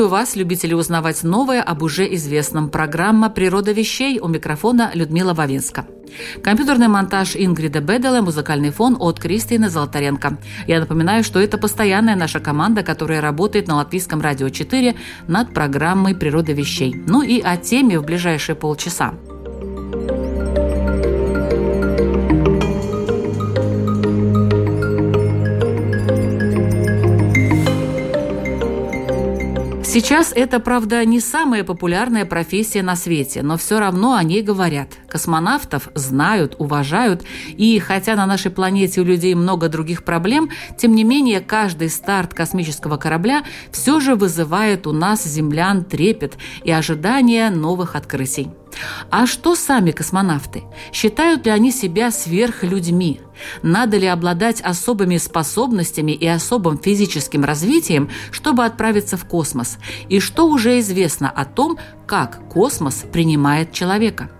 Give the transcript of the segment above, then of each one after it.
Приветствую вас, любители узнавать новое об уже известном. Программа «Природа вещей» у микрофона Людмила Вавинска. Компьютерный монтаж Ингрида Бедела, музыкальный фон от Кристины Золотаренко. Я напоминаю, что это постоянная наша команда, которая работает на Латвийском радио 4 над программой «Природа вещей». Ну и о теме в ближайшие полчаса. Сейчас это, правда, не самая популярная профессия на свете, но все равно о ней говорят. Космонавтов знают, уважают, и хотя на нашей планете у людей много других проблем, тем не менее каждый старт космического корабля все же вызывает у нас, землян, трепет и ожидание новых открытий. А что сами космонавты? Считают ли они себя сверхлюдьми? Надо ли обладать особыми способностями и особым физическим развитием, чтобы отправиться в космос? И что уже известно о том, как космос принимает человека?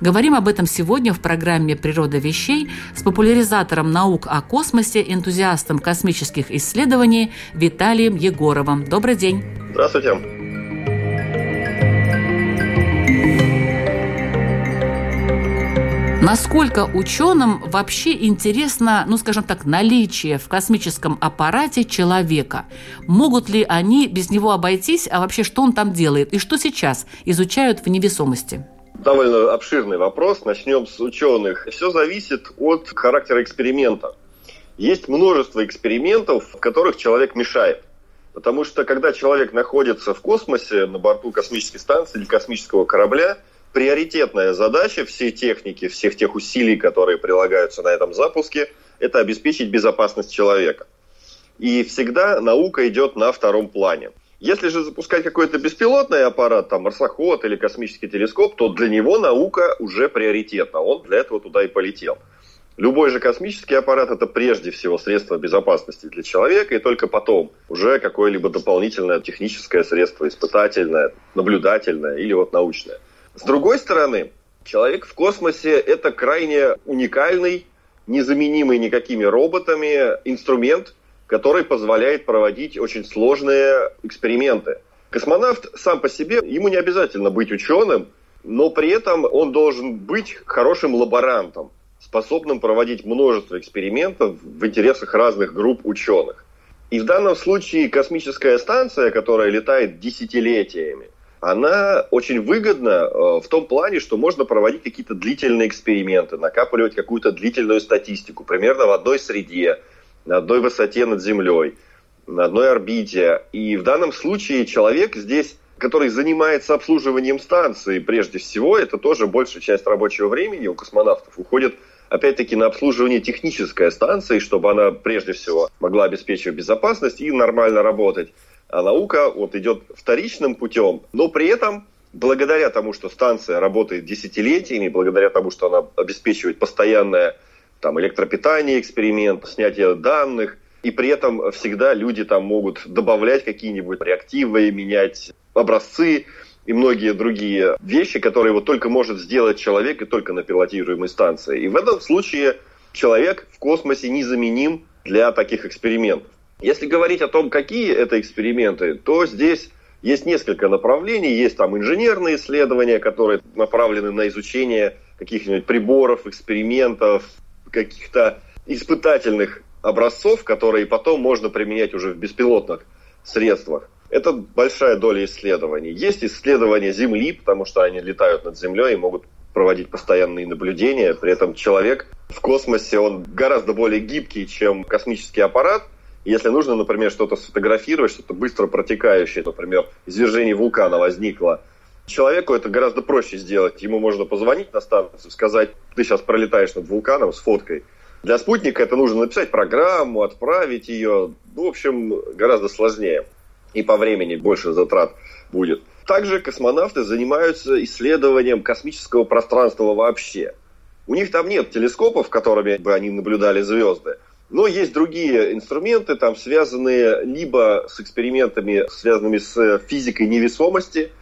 Говорим об этом сегодня в программе «Природа вещей» с популяризатором наук о космосе, энтузиастом космических исследований Виталием Егоровым. Добрый день. Здравствуйте. Насколько ученым вообще интересно, ну, скажем так, наличие в космическом аппарате человека? Могут ли они без него обойтись, а вообще что он там делает? И что сейчас изучают в невесомости? Довольно обширный вопрос. Начнем с ученых. Все зависит от характера эксперимента. Есть множество экспериментов, в которых человек мешает. Потому что когда человек находится в космосе, на борту космической станции или космического корабля – приоритетная задача всей техники, всех тех усилий, которые прилагаются на этом запуске, это обеспечить безопасность человека. И всегда наука идет на втором плане. Если же запускать какой-то беспилотный аппарат, там марсоход или космический телескоп, то для него наука уже приоритетна. Он для этого туда и полетел. Любой же космический аппарат это прежде всего средство безопасности для человека, и только потом уже какое-либо дополнительное техническое средство, испытательное, наблюдательное или вот научное. С другой стороны, человек в космосе – это крайне уникальный, незаменимый никакими роботами инструмент, который позволяет проводить очень сложные эксперименты. Космонавт сам по себе, ему не обязательно быть ученым, но при этом он должен быть хорошим лаборантом, способным проводить множество экспериментов в интересах разных групп ученых. И в данном случае космическая станция, которая летает десятилетиями, она очень выгодна э, в том плане, что можно проводить какие-то длительные эксперименты, накапливать какую-то длительную статистику, примерно в одной среде, на одной высоте над Землей, на одной орбите. И в данном случае человек здесь который занимается обслуживанием станции, прежде всего, это тоже большая часть рабочего времени у космонавтов уходит опять-таки на обслуживание технической станции, чтобы она прежде всего могла обеспечивать безопасность и нормально работать а наука вот идет вторичным путем, но при этом благодаря тому, что станция работает десятилетиями, благодаря тому, что она обеспечивает постоянное там, электропитание, эксперимент, снятие данных, и при этом всегда люди там могут добавлять какие-нибудь реактивы, менять образцы и многие другие вещи, которые вот только может сделать человек и только на пилотируемой станции. И в этом случае человек в космосе незаменим для таких экспериментов. Если говорить о том, какие это эксперименты, то здесь есть несколько направлений. Есть там инженерные исследования, которые направлены на изучение каких-нибудь приборов, экспериментов, каких-то испытательных образцов, которые потом можно применять уже в беспилотных средствах. Это большая доля исследований. Есть исследования Земли, потому что они летают над Землей и могут проводить постоянные наблюдения. При этом человек в космосе, он гораздо более гибкий, чем космический аппарат – если нужно, например, что-то сфотографировать, что-то быстро протекающее, например, извержение вулкана возникло, человеку это гораздо проще сделать. Ему можно позвонить на станцию, сказать, ты сейчас пролетаешь над вулканом с фоткой, Для спутника это нужно написать программу, отправить ее. Ну, в общем, гораздо сложнее. И по времени больше затрат будет. Также космонавты занимаются исследованием космического пространства вообще. У них там нет телескопов, которыми бы они наблюдали звезды. Но есть другие инструменты, там связанные либо с экспериментами, связанными с физикой невесомости.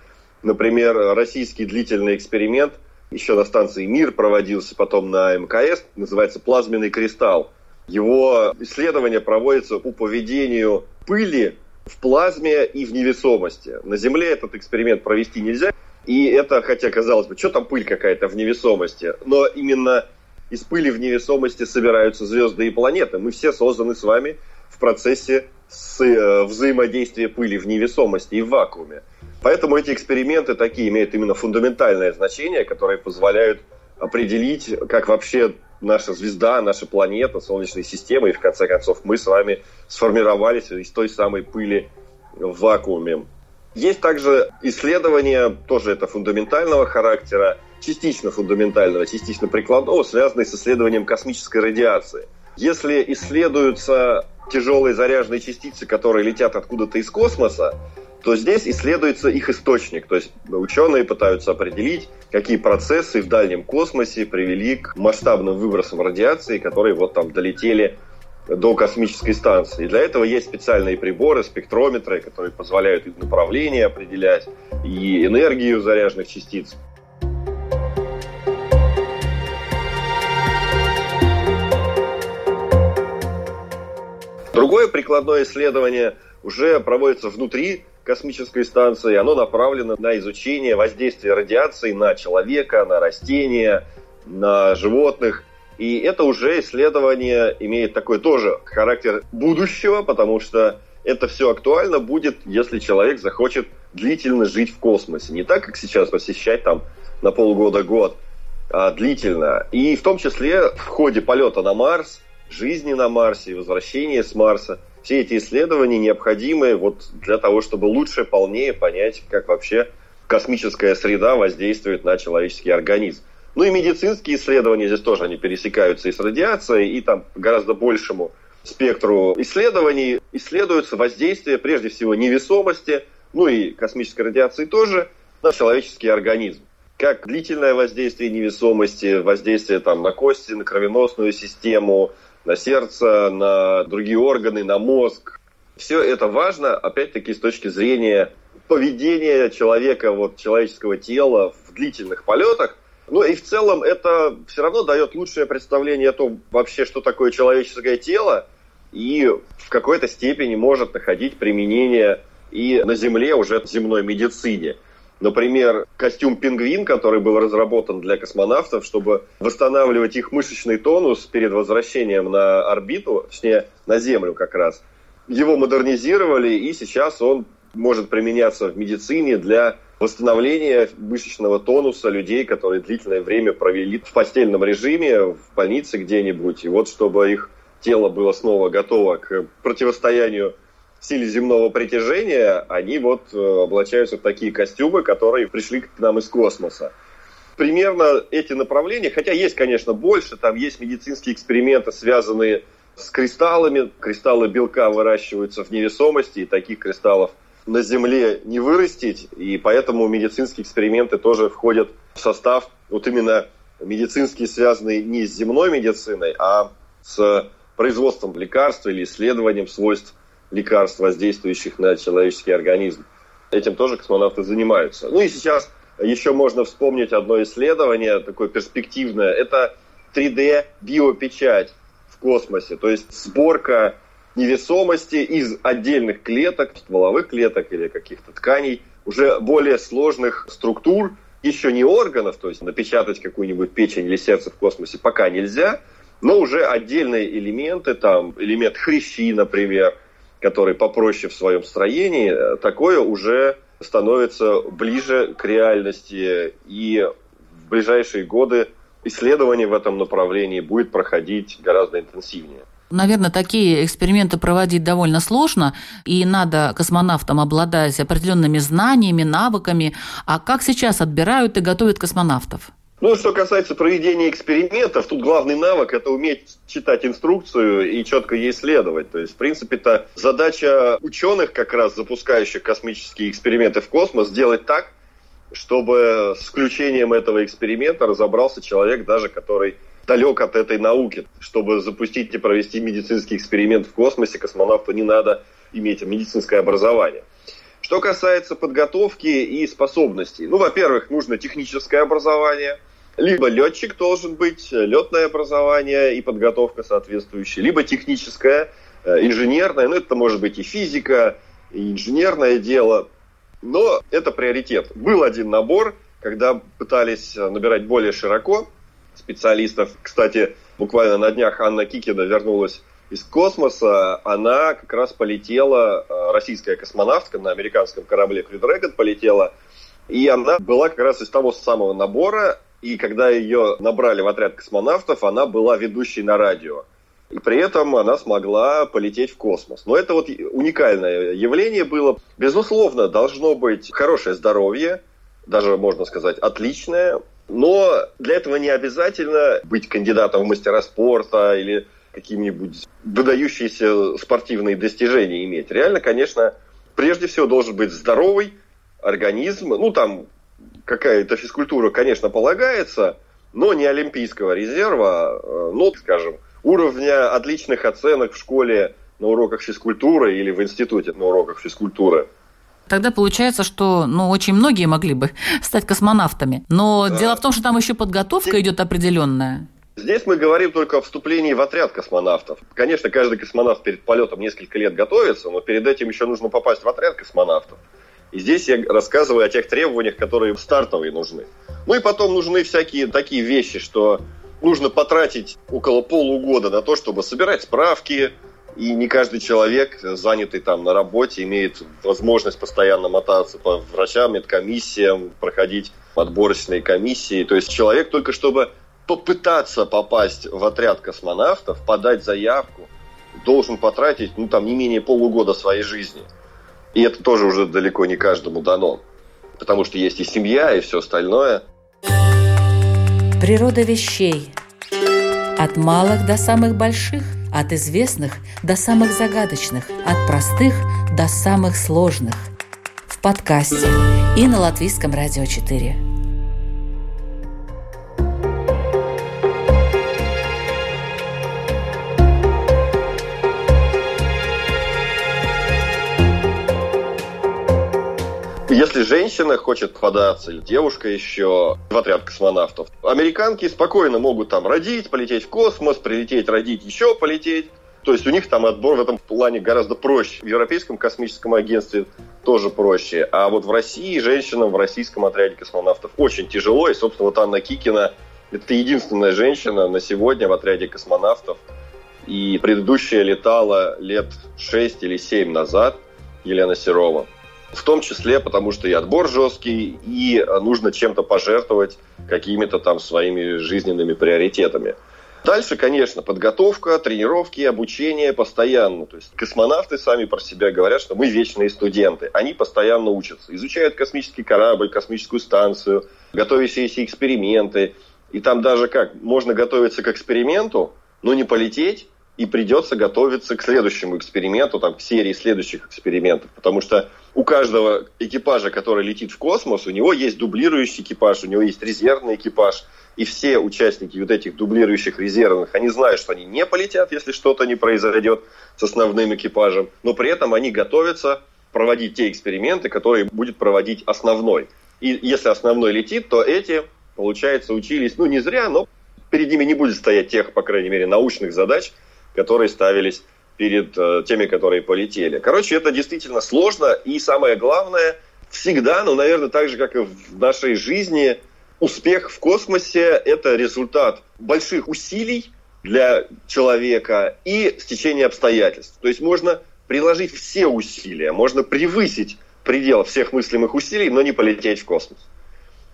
Например, российский длительный эксперимент еще на станции «Мир» проводился, потом на МКС, называется «Плазменный кристалл». Его исследование проводится по поведению пыли в плазме и в невесомости. На Земле этот эксперимент провести нельзя. И это, хотя казалось бы, что там пыль какая-то в невесомости, но именно из пыли в невесомости собираются звезды и планеты. Мы все созданы с вами в процессе с, э, взаимодействия пыли в невесомости и в вакууме. Поэтому эти эксперименты такие имеют именно фундаментальное значение, которые позволяют определить, как вообще наша звезда, наша планета, Солнечная система, и в конце концов мы с вами сформировались из той самой пыли в вакууме. Есть также исследования, тоже это фундаментального характера, частично фундаментального, частично прикладного, связанные с исследованием космической радиации. Если исследуются тяжелые заряженные частицы, которые летят откуда-то из космоса, то здесь исследуется их источник. То есть ученые пытаются определить, какие процессы в дальнем космосе привели к масштабным выбросам радиации, которые вот там долетели до космической станции. И для этого есть специальные приборы, спектрометры, которые позволяют и направление определять, и энергию заряженных частиц. Другое прикладное исследование уже проводится внутри космической станции. Оно направлено на изучение воздействия радиации на человека, на растения, на животных. И это уже исследование имеет такой тоже характер будущего, потому что это все актуально будет, если человек захочет длительно жить в космосе. Не так, как сейчас посещать там на полгода-год, а длительно. И в том числе в ходе полета на Марс, жизни на Марсе, возвращения с Марса – все эти исследования необходимы вот для того, чтобы лучше, полнее понять, как вообще космическая среда воздействует на человеческий организм. Ну и медицинские исследования здесь тоже они пересекаются и с радиацией, и там гораздо большему спектру исследований исследуется воздействие прежде всего невесомости, ну и космической радиации тоже, на человеческий организм. Как длительное воздействие невесомости, воздействие там, на кости, на кровеносную систему, на сердце, на другие органы, на мозг. Все это важно, опять-таки, с точки зрения поведения человека, вот, человеческого тела в длительных полетах. Ну и в целом это все равно дает лучшее представление о том вообще, что такое человеческое тело, и в какой-то степени может находить применение и на Земле уже в земной медицине. Например, костюм «Пингвин», который был разработан для космонавтов, чтобы восстанавливать их мышечный тонус перед возвращением на орбиту, точнее, на Землю как раз. Его модернизировали, и сейчас он может применяться в медицине для восстановления мышечного тонуса людей, которые длительное время провели в постельном режиме, в больнице где-нибудь. И вот чтобы их тело было снова готово к противостоянию силе земного притяжения, они вот э, облачаются в такие костюмы, которые пришли к нам из космоса. Примерно эти направления, хотя есть, конечно, больше, там есть медицинские эксперименты, связанные с кристаллами. Кристаллы белка выращиваются в невесомости, и таких кристаллов на Земле не вырастить, и поэтому медицинские эксперименты тоже входят в состав вот именно медицинские, связанные не с земной медициной, а с производством лекарств или исследованием свойств лекарств, воздействующих на человеческий организм. Этим тоже космонавты занимаются. Ну и сейчас еще можно вспомнить одно исследование, такое перспективное. Это 3D-биопечать в космосе, то есть сборка невесомости из отдельных клеток, стволовых клеток или каких-то тканей, уже более сложных структур, еще не органов, то есть напечатать какую-нибудь печень или сердце в космосе пока нельзя, но уже отдельные элементы, там элемент хрящи, например, который попроще в своем строении, такое уже становится ближе к реальности. И в ближайшие годы исследование в этом направлении будет проходить гораздо интенсивнее. Наверное, такие эксперименты проводить довольно сложно, и надо космонавтам обладать определенными знаниями, навыками. А как сейчас отбирают и готовят космонавтов? Ну, что касается проведения экспериментов, тут главный навык – это уметь читать инструкцию и четко ей следовать. То есть, в принципе, это задача ученых, как раз запускающих космические эксперименты в космос, сделать так, чтобы с включением этого эксперимента разобрался человек, даже который далек от этой науки. Чтобы запустить и провести медицинский эксперимент в космосе, космонавту не надо иметь медицинское образование. Что касается подготовки и способностей. Ну, во-первых, нужно техническое образование. Либо летчик должен быть, летное образование и подготовка соответствующая. Либо техническое, э, инженерное. Ну, это может быть и физика, и инженерное дело. Но это приоритет. Был один набор, когда пытались набирать более широко специалистов. Кстати, буквально на днях Анна Кикина вернулась из космоса. Она как раз полетела, э, российская космонавтка на американском корабле Crew Dragon полетела. И она была как раз из того самого набора. И когда ее набрали в отряд космонавтов, она была ведущей на радио. И при этом она смогла полететь в космос. Но это вот уникальное явление было. Безусловно, должно быть хорошее здоровье, даже можно сказать отличное. Но для этого не обязательно быть кандидатом в мастера спорта или какие-нибудь выдающиеся спортивные достижения иметь. Реально, конечно, прежде всего должен быть здоровый организм. Ну, там какая-то физкультура, конечно, полагается, но не олимпийского резерва, э, но, скажем, уровня отличных оценок в школе на уроках физкультуры или в институте на уроках физкультуры. Тогда получается, что ну, очень многие могли бы стать космонавтами. Но да. дело в том, что там еще подготовка идет определенная. Здесь мы говорим только о вступлении в отряд космонавтов. Конечно, каждый космонавт перед полетом несколько лет готовится, но перед этим еще нужно попасть в отряд космонавтов. И здесь я рассказываю о тех требованиях, которые стартовые нужны. Ну и потом нужны всякие такие вещи, что нужно потратить около полугода на то, чтобы собирать справки, и не каждый человек, занятый там на работе, имеет возможность постоянно мотаться по врачам, медкомиссиям, проходить отборочные комиссии. То есть человек только чтобы попытаться попасть в отряд космонавтов, подать заявку, должен потратить, ну, там, не менее полугода своей жизни. И это тоже уже далеко не каждому дано. Потому что есть и семья, и все остальное. Природа вещей. От малых до самых больших, от известных до самых загадочных, от простых до самых сложных. В подкасте и на Латвийском радио 4. Если женщина хочет податься, или девушка еще в отряд космонавтов, американки спокойно могут там родить, полететь в космос, прилететь, родить, еще полететь. То есть у них там отбор в этом плане гораздо проще. В Европейском космическом агентстве тоже проще. А вот в России женщинам в российском отряде космонавтов очень тяжело. И, собственно, вот Анна Кикина – это единственная женщина на сегодня в отряде космонавтов. И предыдущая летала лет 6 или 7 назад, Елена Серова. В том числе, потому что и отбор жесткий, и нужно чем-то пожертвовать какими-то там своими жизненными приоритетами. Дальше, конечно, подготовка, тренировки, обучение постоянно. То есть космонавты сами про себя говорят, что мы вечные студенты. Они постоянно учатся, изучают космический корабль, космическую станцию, эти эксперименты. И там даже как, можно готовиться к эксперименту, но не полететь, и придется готовиться к следующему эксперименту, там, к серии следующих экспериментов. Потому что у каждого экипажа, который летит в космос, у него есть дублирующий экипаж, у него есть резервный экипаж. И все участники вот этих дублирующих резервных, они знают, что они не полетят, если что-то не произойдет с основным экипажем. Но при этом они готовятся проводить те эксперименты, которые будет проводить основной. И если основной летит, то эти, получается, учились, ну, не зря, но перед ними не будет стоять тех, по крайней мере, научных задач, которые ставились перед э, теми, которые полетели. Короче, это действительно сложно. И самое главное, всегда, ну, наверное, так же, как и в нашей жизни, успех в космосе – это результат больших усилий для человека и стечения обстоятельств. То есть можно приложить все усилия, можно превысить предел всех мыслимых усилий, но не полететь в космос.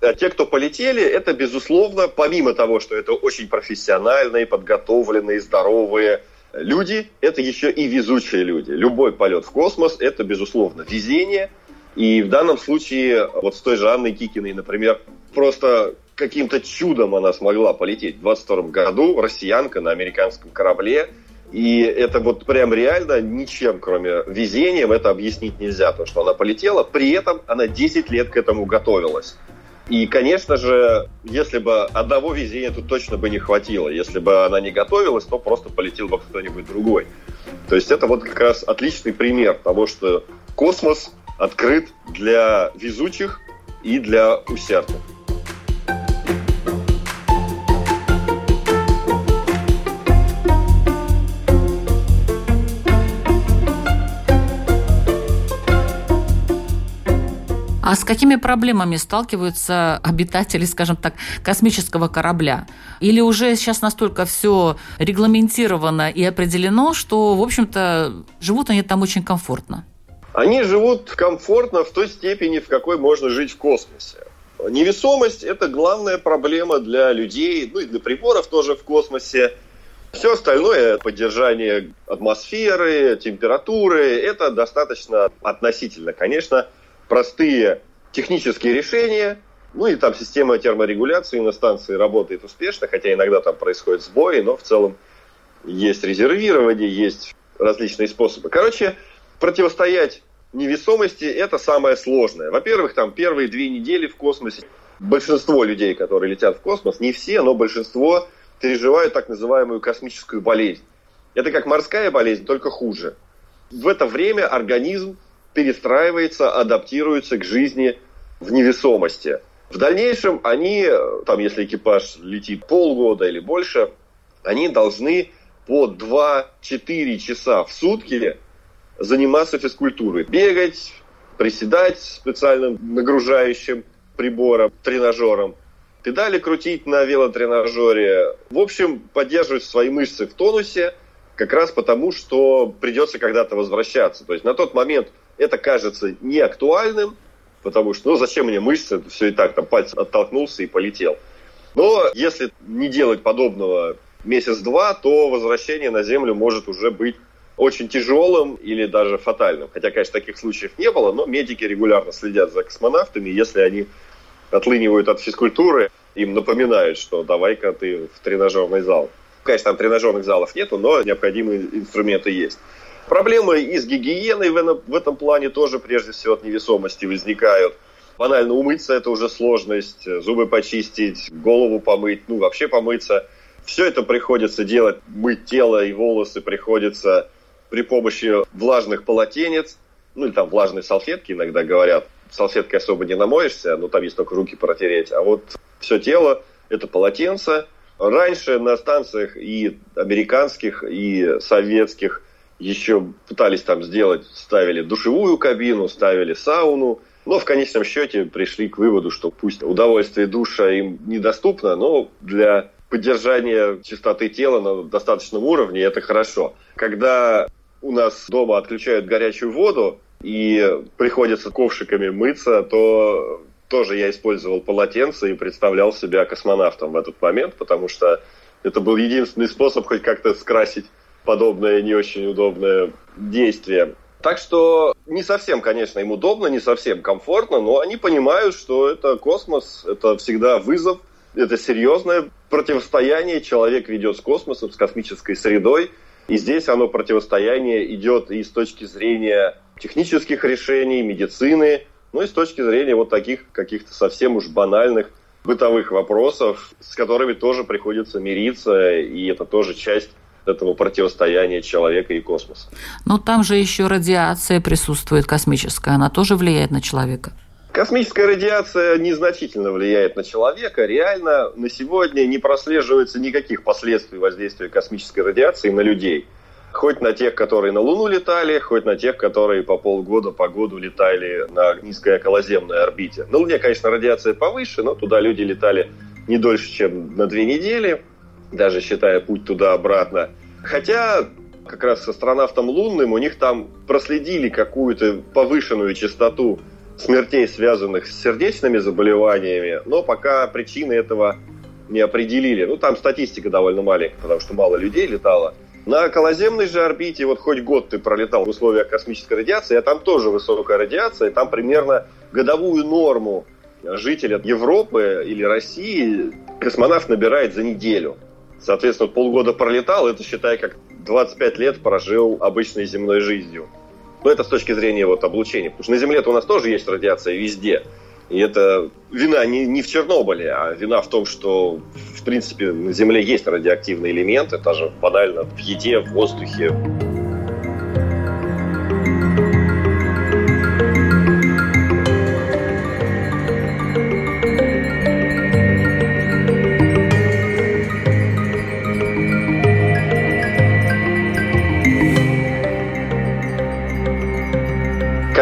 А те, кто полетели, это, безусловно, помимо того, что это очень профессиональные, подготовленные, здоровые, люди – это еще и везучие люди. Любой полет в космос – это, безусловно, везение. И в данном случае, вот с той же Анной Кикиной, например, просто каким-то чудом она смогла полететь. В 22 году россиянка на американском корабле. И это вот прям реально ничем, кроме везением, это объяснить нельзя. Потому что она полетела, при этом она 10 лет к этому готовилась. И, конечно же, если бы одного везения тут точно бы не хватило. Если бы она не готовилась, то просто полетел бы кто-нибудь другой. То есть это вот как раз отличный пример того, что космос открыт для везучих и для усердных. А с какими проблемами сталкиваются обитатели, скажем так, космического корабля? Или уже сейчас настолько все регламентировано и определено, что, в общем-то, живут они там очень комфортно? Они живут комфортно в той степени, в какой можно жить в космосе. Невесомость – это главная проблема для людей, ну и для приборов тоже в космосе. Все остальное, поддержание атмосферы, температуры, это достаточно относительно. Конечно, простые технические решения, ну и там система терморегуляции на станции работает успешно, хотя иногда там происходят сбои, но в целом есть резервирование, есть различные способы. Короче, противостоять невесомости – это самое сложное. Во-первых, там первые две недели в космосе большинство людей, которые летят в космос, не все, но большинство переживают так называемую космическую болезнь. Это как морская болезнь, только хуже. В это время организм перестраивается, адаптируется к жизни в невесомости. В дальнейшем они, там, если экипаж летит полгода или больше, они должны по 2-4 часа в сутки заниматься физкультурой. Бегать, приседать специальным нагружающим прибором, тренажером, педали крутить на велотренажере. В общем, поддерживать свои мышцы в тонусе, как раз потому, что придется когда-то возвращаться. То есть на тот момент это кажется неактуальным, потому что, ну, зачем мне мышцы, все и так, там пальцем оттолкнулся и полетел. Но если не делать подобного месяц-два, то возвращение на Землю может уже быть очень тяжелым или даже фатальным. Хотя, конечно, таких случаев не было, но медики регулярно следят за космонавтами. Если они отлынивают от физкультуры, им напоминают, что давай-ка ты в тренажерный зал. Конечно, там тренажерных залов нету, но необходимые инструменты есть. Проблемы и с гигиеной в этом плане тоже, прежде всего, от невесомости возникают. Банально умыться – это уже сложность, зубы почистить, голову помыть, ну, вообще помыться. Все это приходится делать, мыть тело и волосы приходится при помощи влажных полотенец, ну, или там влажные салфетки иногда говорят. Салфеткой особо не намоешься, но там есть только руки протереть. А вот все тело – это полотенце. Раньше на станциях и американских, и советских – еще пытались там сделать, ставили душевую кабину, ставили сауну, но в конечном счете пришли к выводу, что пусть удовольствие душа им недоступно, но для поддержания чистоты тела на достаточном уровне это хорошо. Когда у нас дома отключают горячую воду и приходится ковшиками мыться, то тоже я использовал полотенце и представлял себя космонавтом в этот момент, потому что это был единственный способ хоть как-то скрасить подобное не очень удобное действие. Так что не совсем, конечно, им удобно, не совсем комфортно, но они понимают, что это космос, это всегда вызов, это серьезное противостояние человек ведет с космосом, с космической средой. И здесь оно противостояние идет и с точки зрения технических решений, медицины, ну и с точки зрения вот таких каких-то совсем уж банальных бытовых вопросов, с которыми тоже приходится мириться, и это тоже часть этого противостояния человека и космоса. Но там же еще радиация присутствует космическая, она тоже влияет на человека. Космическая радиация незначительно влияет на человека. Реально на сегодня не прослеживается никаких последствий воздействия космической радиации на людей. Хоть на тех, которые на Луну летали, хоть на тех, которые по полгода, по году летали на низкой околоземной орбите. На Луне, конечно, радиация повыше, но туда люди летали не дольше, чем на две недели даже считая путь туда-обратно. Хотя как раз с астронавтом лунным у них там проследили какую-то повышенную частоту смертей, связанных с сердечными заболеваниями, но пока причины этого не определили. Ну, там статистика довольно маленькая, потому что мало людей летало. На околоземной же орбите, вот хоть год ты пролетал в условиях космической радиации, а там тоже высокая радиация, там примерно годовую норму жителя Европы или России космонавт набирает за неделю. Соответственно, полгода пролетал, это считай, как 25 лет прожил обычной земной жизнью. Но это с точки зрения вот облучения. Потому что на Земле-то у нас тоже есть радиация везде. И это вина не, не в Чернобыле, а вина в том, что, в принципе, на Земле есть радиоактивные элементы, даже банально в еде, в воздухе.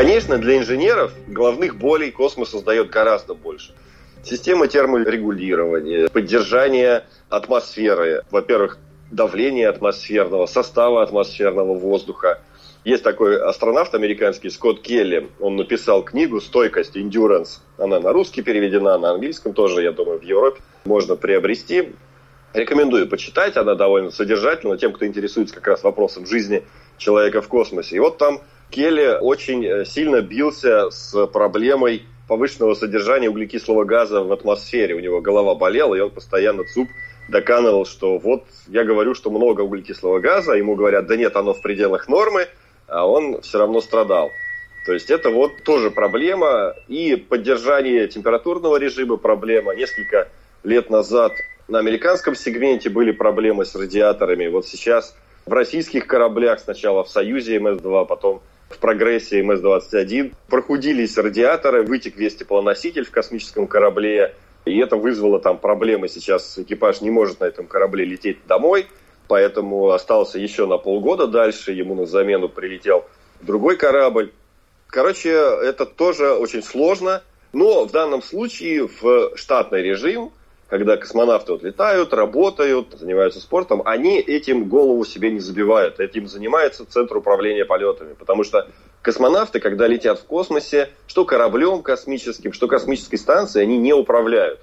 Конечно, для инженеров головных болей космос создает гораздо больше. Система терморегулирования, поддержание атмосферы, во-первых, давления атмосферного, состава атмосферного воздуха. Есть такой астронавт американский Скотт Келли, он написал книгу «Стойкость», «Endurance». Она на русский переведена, на английском тоже, я думаю, в Европе можно приобрести. Рекомендую почитать, она довольно содержательна тем, кто интересуется как раз вопросом жизни человека в космосе. И вот там Келли очень э, сильно бился с проблемой повышенного содержания углекислого газа в атмосфере. У него голова болела, и он постоянно ЦУП доканывал, что вот я говорю, что много углекислого газа, ему говорят, да нет, оно в пределах нормы, а он все равно страдал. То есть это вот тоже проблема. И поддержание температурного режима проблема. Несколько лет назад на американском сегменте были проблемы с радиаторами. Вот сейчас в российских кораблях сначала в «Союзе» МС-2, потом в прогрессе МС-21. Прохудились радиаторы, вытек весь теплоноситель в космическом корабле, и это вызвало там проблемы. Сейчас экипаж не может на этом корабле лететь домой, поэтому остался еще на полгода дальше, ему на замену прилетел другой корабль. Короче, это тоже очень сложно, но в данном случае в штатный режим – когда космонавты вот летают, работают, занимаются спортом, они этим голову себе не забивают. Этим занимается Центр управления полетами. Потому что космонавты, когда летят в космосе, что кораблем космическим, что космической станцией, они не управляют.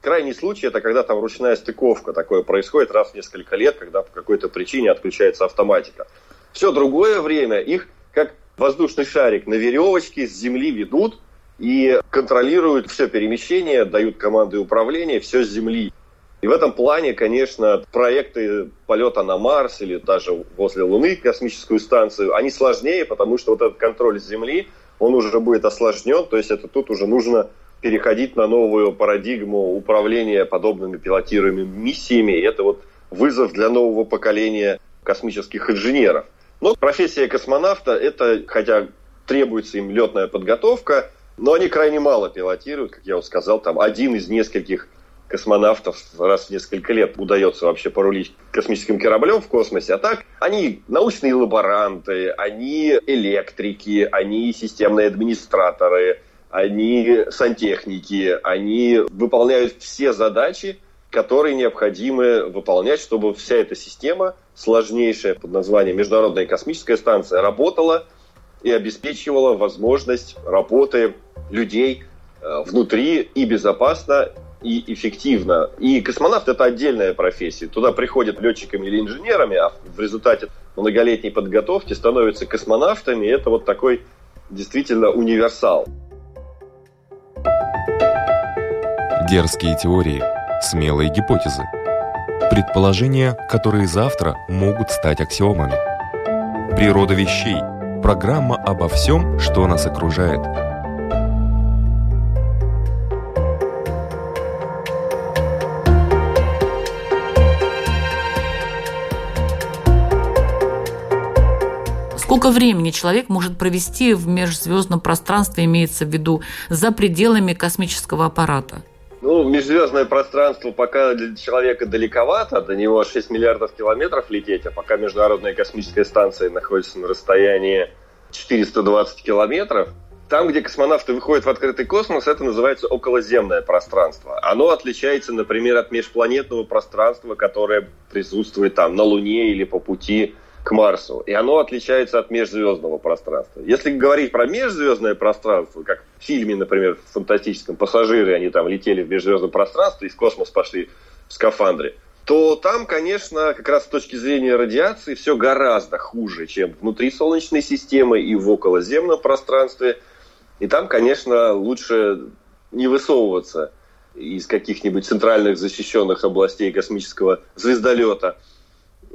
Крайний случай это когда там ручная стыковка. Такое происходит раз в несколько лет, когда по какой-то причине отключается автоматика. Все другое время их как воздушный шарик на веревочке с земли ведут, и контролируют все перемещение, дают команды управления, все с Земли. И в этом плане, конечно, проекты полета на Марс или даже возле Луны космическую станцию, они сложнее, потому что вот этот контроль с Земли, он уже будет осложнен, то есть это тут уже нужно переходить на новую парадигму управления подобными пилотируемыми миссиями. И это вот вызов для нового поколения космических инженеров. Но профессия космонавта, это, хотя требуется им летная подготовка, но они крайне мало пилотируют, как я уже сказал, там один из нескольких космонавтов раз в несколько лет удается вообще порулить космическим кораблем в космосе. А так, они научные лаборанты, они электрики, они системные администраторы, они сантехники, они выполняют все задачи, которые необходимы выполнять, чтобы вся эта система сложнейшая под названием Международная космическая станция работала и обеспечивала возможность работы людей э, внутри и безопасно, и эффективно. И космонавт – это отдельная профессия. Туда приходят летчиками или инженерами, а в результате многолетней подготовки становятся космонавтами. И это вот такой действительно универсал. Дерзкие теории, смелые гипотезы. Предположения, которые завтра могут стать аксиомами. Природа вещей. Программа обо всем, что нас окружает – Сколько времени человек может провести в межзвездном пространстве, имеется в виду, за пределами космического аппарата? Ну, межзвездное пространство пока для человека далековато, до него 6 миллиардов километров лететь, а пока Международная космическая станция находится на расстоянии 420 километров, там, где космонавты выходят в открытый космос, это называется околоземное пространство. Оно отличается, например, от межпланетного пространства, которое присутствует там на Луне или по пути к Марсу, и оно отличается от межзвездного пространства. Если говорить про межзвездное пространство, как в фильме, например, в фантастическом «Пассажиры», они там летели в межзвездном пространстве, из космоса пошли в скафандре, то там, конечно, как раз с точки зрения радиации все гораздо хуже, чем внутри Солнечной системы и в околоземном пространстве. И там, конечно, лучше не высовываться из каких-нибудь центральных защищенных областей космического звездолета.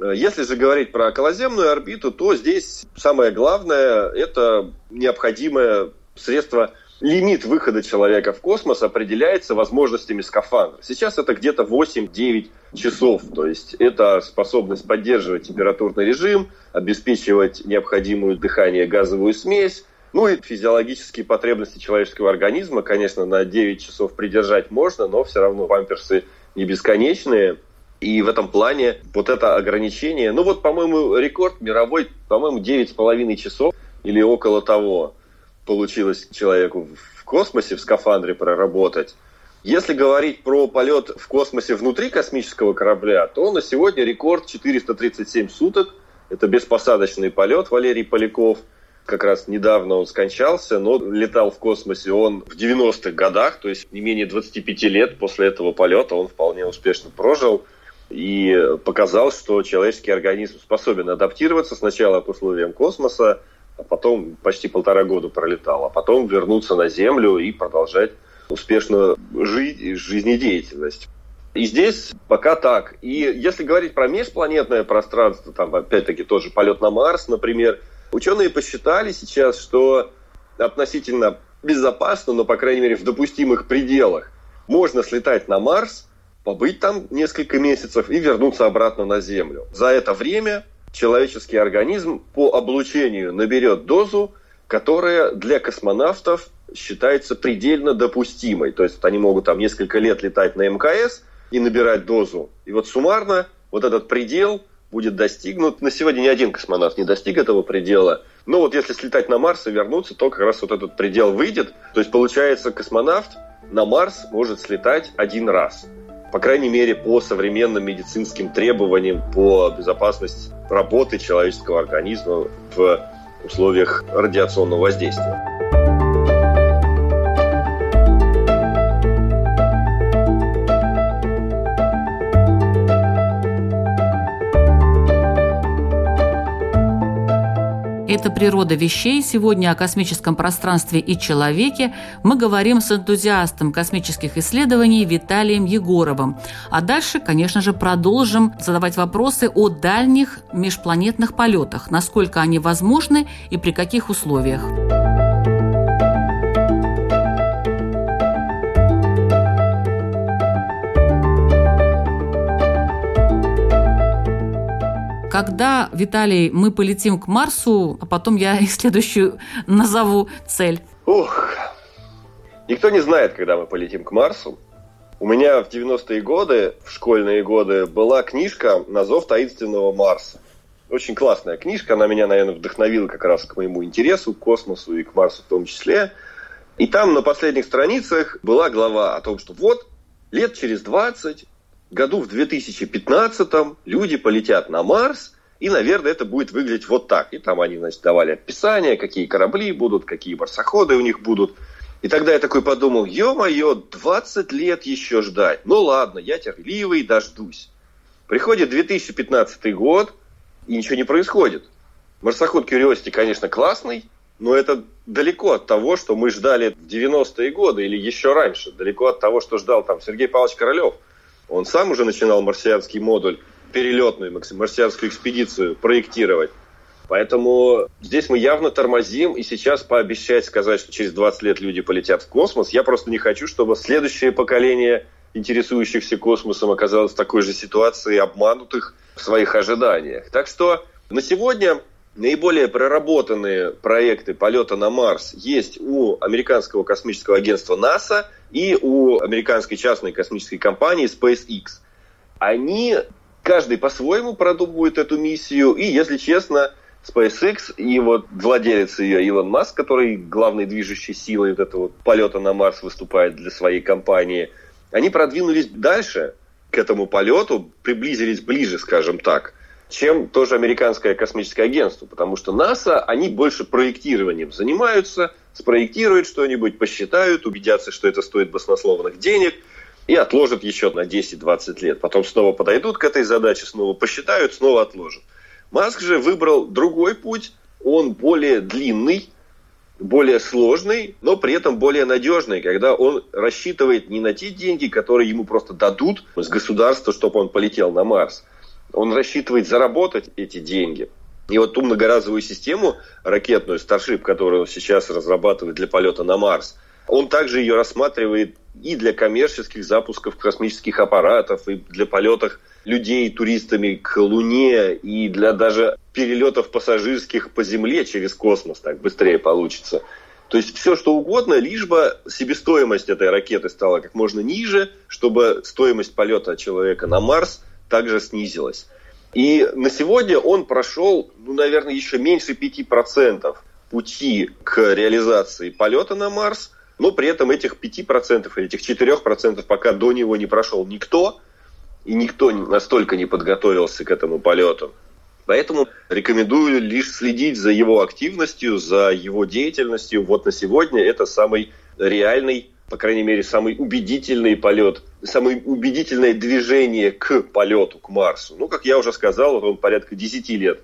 Если же говорить про околоземную орбиту, то здесь самое главное – это необходимое средство лимит выхода человека в космос определяется возможностями скафандра. Сейчас это где-то 8-9 часов, то есть это способность поддерживать температурный режим, обеспечивать необходимую дыхание газовую смесь, ну и физиологические потребности человеческого организма, конечно, на 9 часов придержать можно, но все равно памперсы не бесконечные. И в этом плане вот это ограничение, ну вот, по-моему, рекорд мировой, по-моему, 9,5 часов или около того получилось человеку в космосе, в скафандре проработать. Если говорить про полет в космосе внутри космического корабля, то на сегодня рекорд 437 суток. Это беспосадочный полет Валерий Поляков – как раз недавно он скончался, но летал в космосе он в 90-х годах, то есть не менее 25 лет после этого полета он вполне успешно прожил и показал, что человеческий организм способен адаптироваться сначала к условиям космоса, а потом почти полтора года пролетал, а потом вернуться на Землю и продолжать успешно жить, жизнедеятельность. И здесь пока так. И если говорить про межпланетное пространство, там опять-таки тоже полет на Марс, например, Ученые посчитали сейчас, что относительно безопасно, но, по крайней мере, в допустимых пределах, можно слетать на Марс, побыть там несколько месяцев и вернуться обратно на Землю. За это время человеческий организм по облучению наберет дозу, которая для космонавтов считается предельно допустимой. То есть они могут там несколько лет летать на МКС и набирать дозу. И вот суммарно вот этот предел – будет достигнут. На сегодня ни один космонавт не достиг этого предела. Но вот если слетать на Марс и вернуться, то как раз вот этот предел выйдет. То есть получается космонавт на Марс может слетать один раз. По крайней мере, по современным медицинским требованиям по безопасности работы человеческого организма в условиях радиационного воздействия. Это «Природа вещей». Сегодня о космическом пространстве и человеке мы говорим с энтузиастом космических исследований Виталием Егоровым. А дальше, конечно же, продолжим задавать вопросы о дальних межпланетных полетах, насколько они возможны и при каких условиях. Когда, Виталий, мы полетим к Марсу, а потом я и следующую назову цель? Ух, никто не знает, когда мы полетим к Марсу. У меня в 90-е годы, в школьные годы, была книжка «На зов таинственного Марса». Очень классная книжка, она меня, наверное, вдохновила как раз к моему интересу, к космосу и к Марсу в том числе. И там на последних страницах была глава о том, что вот лет через 20 году в 2015 люди полетят на Марс, и, наверное, это будет выглядеть вот так. И там они, значит, давали описание, какие корабли будут, какие марсоходы у них будут. И тогда я такой подумал, ё-моё, 20 лет еще ждать. Ну ладно, я терпеливый, дождусь. Приходит 2015 год, и ничего не происходит. Марсоход Curiosity, конечно, классный, но это далеко от того, что мы ждали в 90-е годы или еще раньше. Далеко от того, что ждал там Сергей Павлович Королев. Он сам уже начинал марсианский модуль, перелетную марсианскую экспедицию проектировать. Поэтому здесь мы явно тормозим, и сейчас пообещать сказать, что через 20 лет люди полетят в космос, я просто не хочу, чтобы следующее поколение интересующихся космосом оказалось в такой же ситуации, обманутых в своих ожиданиях. Так что на сегодня наиболее проработанные проекты полета на Марс есть у американского космического агентства НАСА и у американской частной космической компании SpaceX. Они каждый по-своему продумывает эту миссию, и, если честно, SpaceX и вот владелец ее Илон Маск, который главной движущей силой вот этого полета на Марс выступает для своей компании, они продвинулись дальше к этому полету, приблизились ближе, скажем так, чем тоже американское космическое агентство, потому что НАСА, они больше проектированием занимаются, спроектируют что-нибудь, посчитают, убедятся, что это стоит баснословных денег – и отложат еще на 10-20 лет. Потом снова подойдут к этой задаче, снова посчитают, снова отложат. Маск же выбрал другой путь, он более длинный, более сложный, но при этом более надежный, когда он рассчитывает не на те деньги, которые ему просто дадут с государства, чтобы он полетел на Марс. Он рассчитывает заработать эти деньги. И вот ту многоразовую систему ракетную Starship, которую он сейчас разрабатывает для полета на Марс, он также ее рассматривает и для коммерческих запусков космических аппаратов, и для полетов людей туристами к Луне, и для даже перелетов пассажирских по Земле через космос, так быстрее получится. То есть все что угодно, лишь бы себестоимость этой ракеты стала как можно ниже, чтобы стоимость полета человека на Марс также снизилась. И на сегодня он прошел, ну, наверное, еще меньше 5% пути к реализации полета на Марс, но при этом этих 5% или этих 4% пока до него не прошел никто, и никто настолько не подготовился к этому полету. Поэтому рекомендую лишь следить за его активностью, за его деятельностью. Вот на сегодня это самый реальный, по крайней мере, самый убедительный полет, самое убедительное движение к полету, к Марсу. Ну, как я уже сказал, он порядка 10 лет,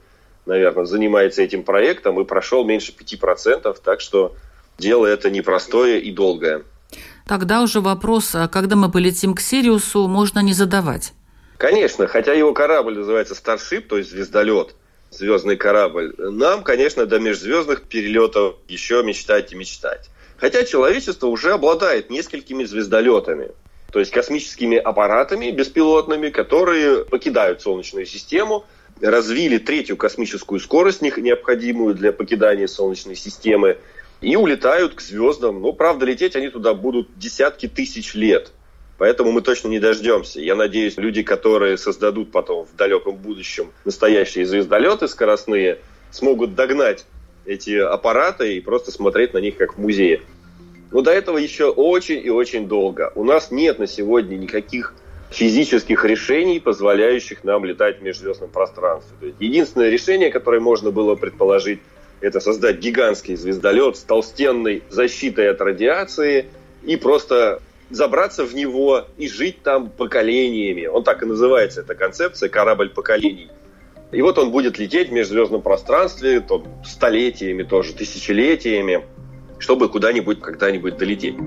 наверное, занимается этим проектом и прошел меньше 5%, так что дело это непростое и долгое. Тогда уже вопрос, а когда мы полетим к Сириусу, можно не задавать. Конечно, хотя его корабль называется Starship, то есть звездолет, звездный корабль, нам, конечно, до межзвездных перелетов еще мечтать и мечтать. Хотя человечество уже обладает несколькими звездолетами, то есть космическими аппаратами беспилотными, которые покидают Солнечную систему, развили третью космическую скорость, необходимую для покидания Солнечной системы, и улетают к звездам. Ну, правда, лететь они туда будут десятки тысяч лет. Поэтому мы точно не дождемся. Я надеюсь, люди, которые создадут потом в далеком будущем настоящие звездолеты скоростные, смогут догнать эти аппараты и просто смотреть на них как в музее. Но до этого еще очень и очень долго. У нас нет на сегодня никаких физических решений, позволяющих нам летать в межзвездном пространстве. То есть единственное решение, которое можно было предположить, это создать гигантский звездолет с толстенной защитой от радиации и просто забраться в него и жить там поколениями. Он так и называется, эта концепция «корабль поколений». И вот он будет лететь в межзвездном пространстве то, столетиями, тоже тысячелетиями, чтобы куда-нибудь когда-нибудь долететь.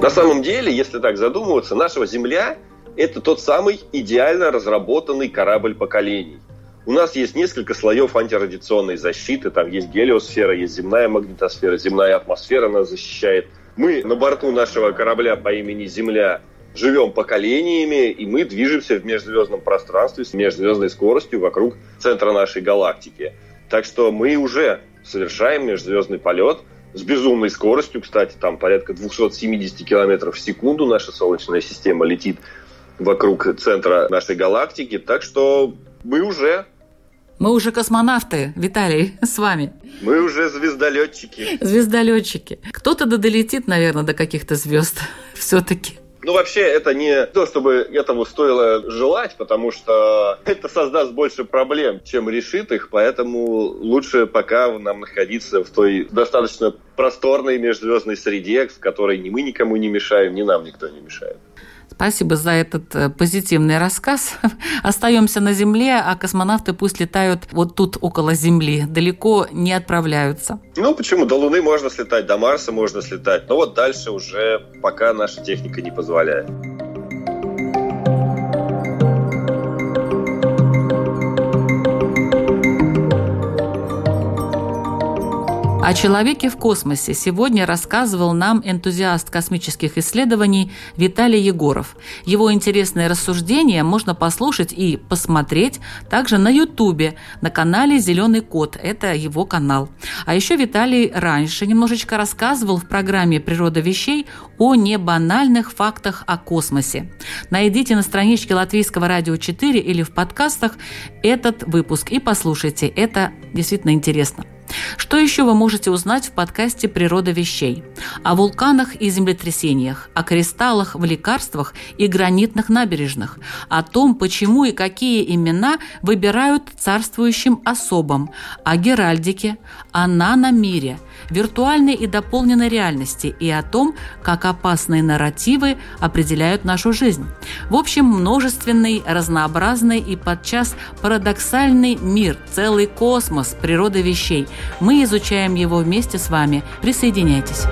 На самом деле, если так задумываться, наша Земля – это тот самый идеально разработанный корабль поколений – у нас есть несколько слоев антирадиационной защиты. Там есть гелиосфера, есть земная магнитосфера, земная атмосфера нас защищает. Мы на борту нашего корабля по имени Земля живем поколениями, и мы движемся в межзвездном пространстве с межзвездной скоростью вокруг центра нашей галактики. Так что мы уже совершаем межзвездный полет с безумной скоростью. Кстати, там порядка 270 километров в секунду наша Солнечная система летит вокруг центра нашей галактики. Так что мы уже мы уже космонавты, Виталий, с вами. Мы уже звездолетчики. Звездолетчики. Кто-то долетит, наверное, до каких-то звезд все-таки. Ну, вообще, это не то, чтобы этому стоило желать, потому что это создаст больше проблем, чем решит их, поэтому лучше пока нам находиться в той достаточно просторной межзвездной среде, в которой ни мы никому не мешаем, ни нам никто не мешает. Спасибо за этот э, позитивный рассказ. Остаемся на Земле, а космонавты пусть летают вот тут около Земли, далеко не отправляются. Ну почему? До Луны можно слетать, до Марса можно слетать. Но вот дальше уже пока наша техника не позволяет. О человеке в космосе сегодня рассказывал нам энтузиаст космических исследований Виталий Егоров. Его интересные рассуждения можно послушать и посмотреть также на Ютубе, на канале «Зеленый кот». Это его канал. А еще Виталий раньше немножечко рассказывал в программе «Природа вещей» о небанальных фактах о космосе. Найдите на страничке Латвийского радио 4 или в подкастах этот выпуск и послушайте. Это действительно интересно. Что еще вы можете узнать в подкасте «Природа вещей»? О вулканах и землетрясениях, о кристаллах в лекарствах и гранитных набережных, о том, почему и какие имена выбирают царствующим особам, о геральдике, о наномире – виртуальной и дополненной реальности и о том, как опасные нарративы определяют нашу жизнь. В общем, множественный, разнообразный и подчас парадоксальный мир, целый космос природы вещей. Мы изучаем его вместе с вами. Присоединяйтесь.